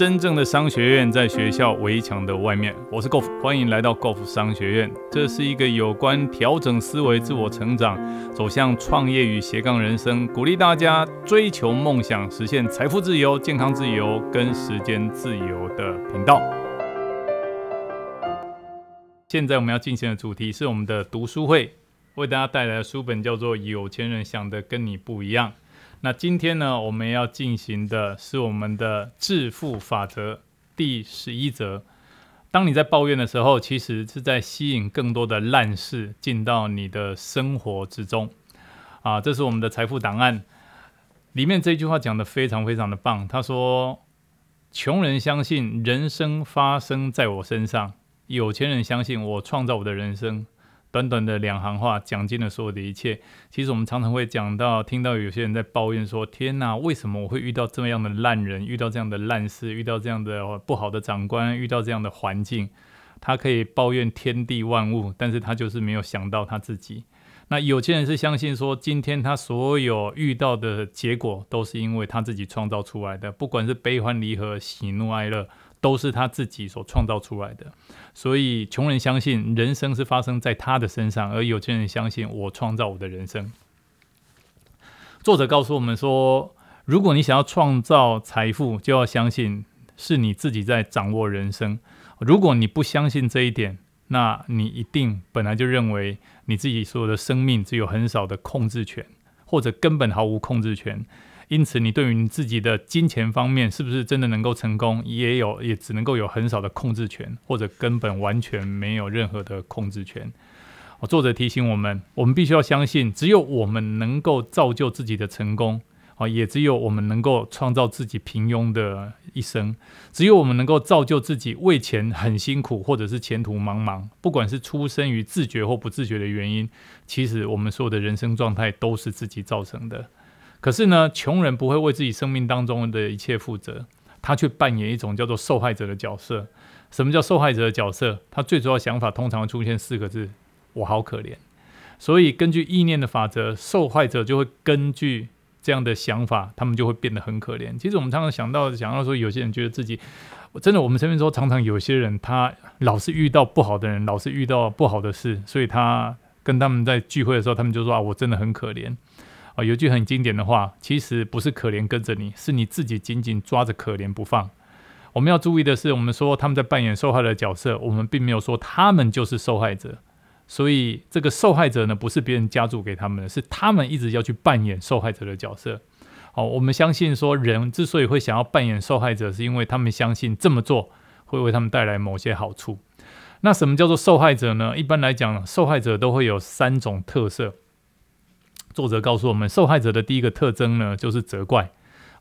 真正的商学院在学校围墙的外面。我是 Golf，欢迎来到 Golf 商学院。这是一个有关调整思维、自我成长、走向创业与斜杠人生，鼓励大家追求梦想、实现财富自由、健康自由跟时间自由的频道。现在我们要进行的主题是我们的读书会，为大家带来的书本叫做《有钱人想的跟你不一样》。那今天呢，我们要进行的是我们的致富法则第十一则。当你在抱怨的时候，其实是在吸引更多的烂事进到你的生活之中。啊，这是我们的财富档案里面这句话讲的非常非常的棒。他说：“穷人相信人生发生在我身上，有钱人相信我创造我的人生。”短短的两行话讲尽了所有的一切。其实我们常常会讲到，听到有些人在抱怨说：“天哪，为什么我会遇到这么样的烂人，遇到这样的烂事，遇到这样的不好的长官，遇到这样的环境？”他可以抱怨天地万物，但是他就是没有想到他自己。那有些人是相信说，今天他所有遇到的结果，都是因为他自己创造出来的，不管是悲欢离合、喜怒哀乐。都是他自己所创造出来的，所以穷人相信人生是发生在他的身上，而有钱人相信我创造我的人生。作者告诉我们说，如果你想要创造财富，就要相信是你自己在掌握人生。如果你不相信这一点，那你一定本来就认为你自己所有的生命只有很少的控制权，或者根本毫无控制权。因此，你对于你自己的金钱方面是不是真的能够成功，也有也只能够有很少的控制权，或者根本完全没有任何的控制权。作者提醒我们，我们必须要相信，只有我们能够造就自己的成功，啊，也只有我们能够创造自己平庸的一生，只有我们能够造就自己为钱很辛苦，或者是前途茫茫。不管是出生于自觉或不自觉的原因，其实我们所有的人生状态都是自己造成的。可是呢，穷人不会为自己生命当中的一切负责，他却扮演一种叫做受害者的角色。什么叫受害者的角色？他最主要想法通常出现四个字：我好可怜。所以根据意念的法则，受害者就会根据这样的想法，他们就会变得很可怜。其实我们常常想到，想到说，有些人觉得自己真的，我们身边说，常常有些人他老是遇到不好的人，老是遇到不好的事，所以他跟他们在聚会的时候，他们就说啊，我真的很可怜。有句很经典的话，其实不是可怜跟着你，是你自己紧紧抓着可怜不放。我们要注意的是，我们说他们在扮演受害的角色，我们并没有说他们就是受害者。所以这个受害者呢，不是别人加注给他们的，是他们一直要去扮演受害者的角色。好，我们相信说，人之所以会想要扮演受害者，是因为他们相信这么做会为他们带来某些好处。那什么叫做受害者呢？一般来讲，受害者都会有三种特色。作者告诉我们，受害者的第一个特征呢，就是责怪。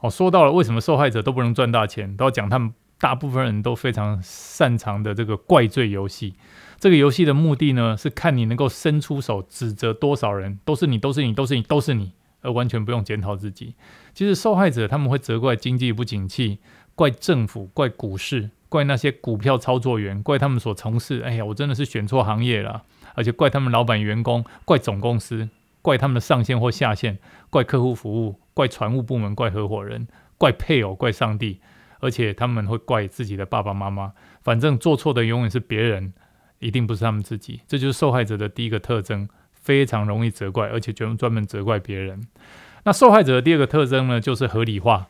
哦，说到了为什么受害者都不能赚大钱，都要讲他们大部分人都非常擅长的这个怪罪游戏。这个游戏的目的呢，是看你能够伸出手指责多少人，都是你，都是你，都是你，都是你，而完全不用检讨自己。其实受害者他们会责怪经济不景气，怪政府，怪股市，怪那些股票操作员，怪他们所从事。哎呀，我真的是选错行业了，而且怪他们老板、员工，怪总公司。怪他们的上线或下线，怪客户服务，怪船务部门，怪合伙人，怪配偶，怪上帝，而且他们会怪自己的爸爸妈妈。反正做错的永远是别人，一定不是他们自己。这就是受害者的第一个特征，非常容易责怪，而且专专门责怪别人。那受害者的第二个特征呢，就是合理化。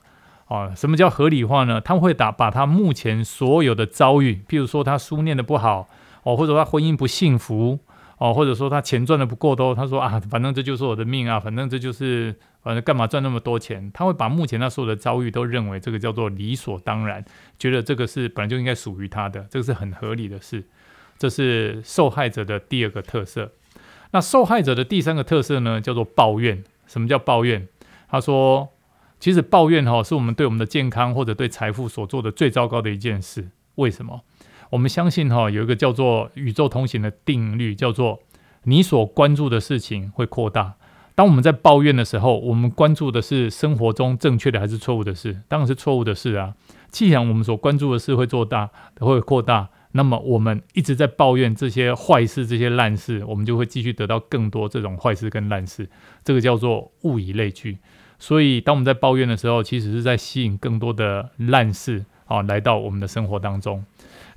啊，什么叫合理化呢？他们会打把他目前所有的遭遇，譬如说他书念的不好，哦，或者他婚姻不幸福。哦，或者说他钱赚的不够多，他说啊，反正这就是我的命啊，反正这就是，反正干嘛赚那么多钱？他会把目前他所有的遭遇都认为这个叫做理所当然，觉得这个是本来就应该属于他的，这个是很合理的事。这是受害者的第二个特色。那受害者的第三个特色呢，叫做抱怨。什么叫抱怨？他说，其实抱怨哈，是我们对我们的健康或者对财富所做的最糟糕的一件事。为什么？我们相信哈，有一个叫做宇宙通行的定律，叫做你所关注的事情会扩大。当我们在抱怨的时候，我们关注的是生活中正确的还是错误的事？当然是错误的事啊。既然我们所关注的事会做大，会扩大，那么我们一直在抱怨这些坏事、这些烂事，我们就会继续得到更多这种坏事跟烂事。这个叫做物以类聚。所以，当我们在抱怨的时候，其实是在吸引更多的烂事。啊来到我们的生活当中。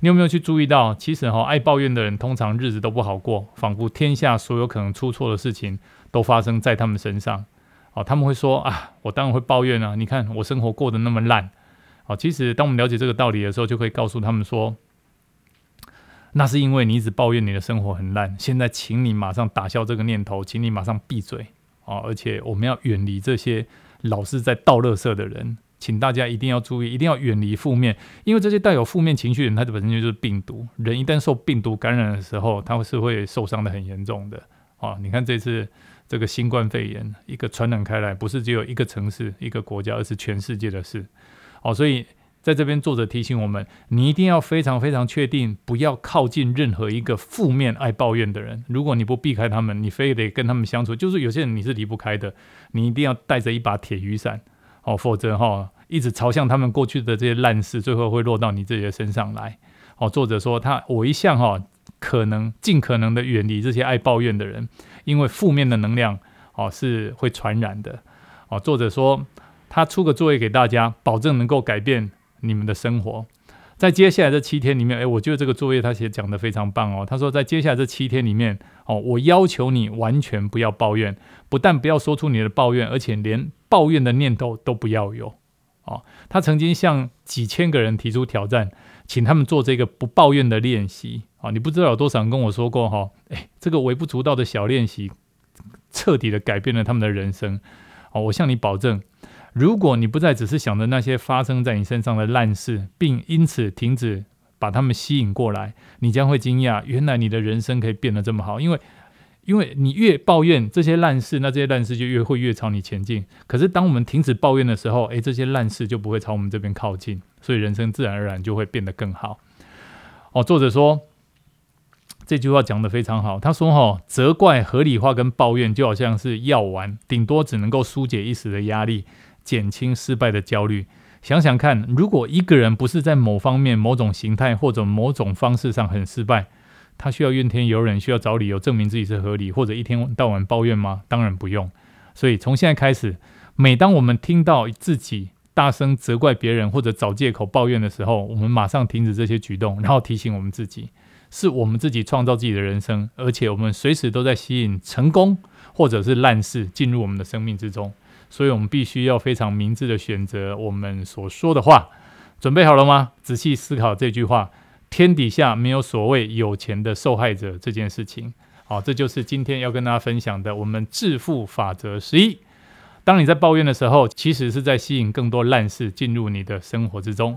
你有没有去注意到，其实哈爱抱怨的人通常日子都不好过，仿佛天下所有可能出错的事情都发生在他们身上。哦，他们会说啊，我当然会抱怨啊，你看我生活过得那么烂。哦，其实当我们了解这个道理的时候，就可以告诉他们说，那是因为你一直抱怨你的生活很烂。现在，请你马上打消这个念头，请你马上闭嘴。哦，而且我们要远离这些老是在倒垃圾的人。请大家一定要注意，一定要远离负面，因为这些带有负面情绪的人，他本身就是病毒。人一旦受病毒感染的时候，他是会受伤的很严重的。哦，你看这次这个新冠肺炎一个传染开来，不是只有一个城市、一个国家，而是全世界的事。哦，所以在这边作者提醒我们，你一定要非常非常确定，不要靠近任何一个负面爱抱怨的人。如果你不避开他们，你非得跟他们相处，就是有些人你是离不开的，你一定要带着一把铁雨伞。哦，否则哈，一直朝向他们过去的这些烂事，最后会落到你自己的身上来。哦，作者说他我一向哈，可能尽可能的远离这些爱抱怨的人，因为负面的能量哦是会传染的。哦，作者说他出个作业给大家，保证能够改变你们的生活。在接下来这七天里面，哎，我觉得这个作业他写讲的非常棒哦。他说，在接下来这七天里面，哦，我要求你完全不要抱怨，不但不要说出你的抱怨，而且连抱怨的念头都不要有。哦，他曾经向几千个人提出挑战，请他们做这个不抱怨的练习。哦，你不知道有多少人跟我说过哈，哎，这个微不足道的小练习，彻底的改变了他们的人生。哦，我向你保证。如果你不再只是想着那些发生在你身上的烂事，并因此停止把他们吸引过来，你将会惊讶，原来你的人生可以变得这么好。因为，因为你越抱怨这些烂事，那这些烂事就越会越朝你前进。可是，当我们停止抱怨的时候，诶，这些烂事就不会朝我们这边靠近，所以人生自然而然就会变得更好。哦，作者说这句话讲得非常好。他说：“哈，责怪、合理化跟抱怨就好像是药丸，顶多只能够疏解一时的压力。”减轻失败的焦虑。想想看，如果一个人不是在某方面、某种形态或者某种方式上很失败，他需要怨天尤人，需要找理由证明自己是合理，或者一天到晚抱怨吗？当然不用。所以从现在开始，每当我们听到自己大声责怪别人或者找借口抱怨的时候，我们马上停止这些举动，然后提醒我们自己，是我们自己创造自己的人生，而且我们随时都在吸引成功或者是烂事进入我们的生命之中。所以，我们必须要非常明智的选择我们所说的话。准备好了吗？仔细思考这句话：天底下没有所谓有钱的受害者这件事情。好，这就是今天要跟大家分享的我们致富法则十一。当你在抱怨的时候，其实是在吸引更多烂事进入你的生活之中。